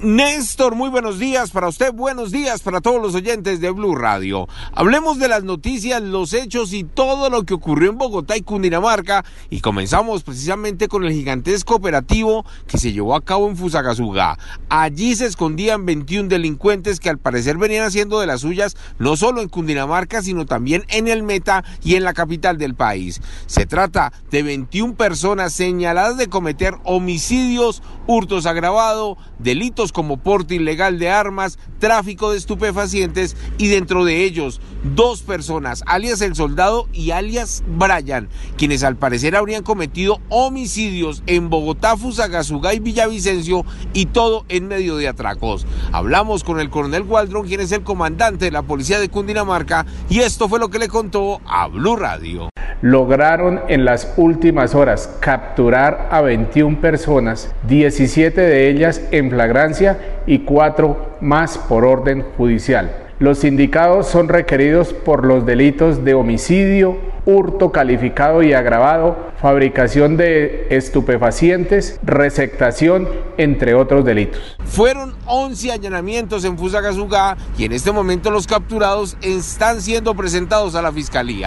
Néstor, muy buenos días para usted, buenos días para todos los oyentes de Blue Radio. Hablemos de las noticias, los hechos y todo lo que ocurrió en Bogotá y Cundinamarca y comenzamos precisamente con el gigantesco operativo que se llevó a cabo en Fusagasugá. Allí se escondían 21 delincuentes que al parecer venían haciendo de las suyas no solo en Cundinamarca sino también en el Meta y en la capital del país. Se trata de 21 personas señaladas de cometer homicidios, hurtos agravados, delitos como porte ilegal de armas, tráfico de estupefacientes y dentro de ellos dos personas, alias el soldado y alias Brian, quienes al parecer habrían cometido homicidios en Bogotá, Fusagasugá y Villavicencio y todo en medio de atracos. Hablamos con el coronel Waldron, quien es el comandante de la policía de Cundinamarca y esto fue lo que le contó a Blue Radio lograron en las últimas horas capturar a 21 personas, 17 de ellas en flagrancia y 4 más por orden judicial. Los indicados son requeridos por los delitos de homicidio, hurto calificado y agravado, fabricación de estupefacientes, receptación, entre otros delitos. Fueron 11 allanamientos en Fusagasugá y en este momento los capturados están siendo presentados a la fiscalía.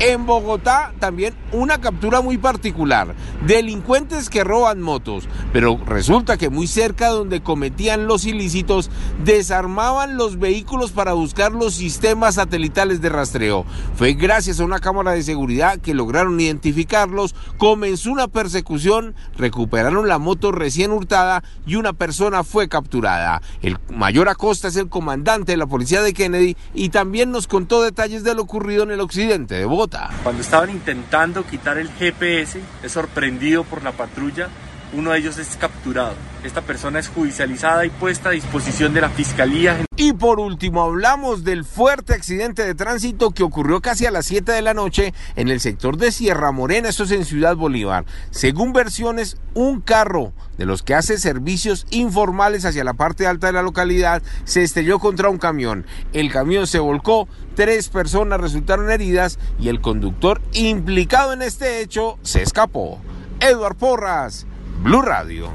En Bogotá también una captura muy particular. Delincuentes que roban motos. Pero resulta que muy cerca donde cometían los ilícitos desarmaban los vehículos para buscar los sistemas satelitales de rastreo. Fue gracias a una cámara de seguridad que lograron identificarlos. Comenzó una persecución. Recuperaron la moto recién hurtada y una persona fue capturada. El mayor Acosta es el comandante de la policía de Kennedy y también nos contó detalles de lo ocurrido en el occidente de Bogotá. Cuando estaban intentando quitar el GPS, es sorprendido por la patrulla, uno de ellos es capturado. Esta persona es judicializada y puesta a disposición de la fiscalía. Y por último, hablamos del fuerte accidente de tránsito que ocurrió casi a las 7 de la noche en el sector de Sierra Morena, esto es en Ciudad Bolívar. Según versiones, un carro de los que hace servicios informales hacia la parte alta de la localidad se estrelló contra un camión. El camión se volcó, tres personas resultaron heridas y el conductor implicado en este hecho se escapó. Edward Porras, Blue Radio.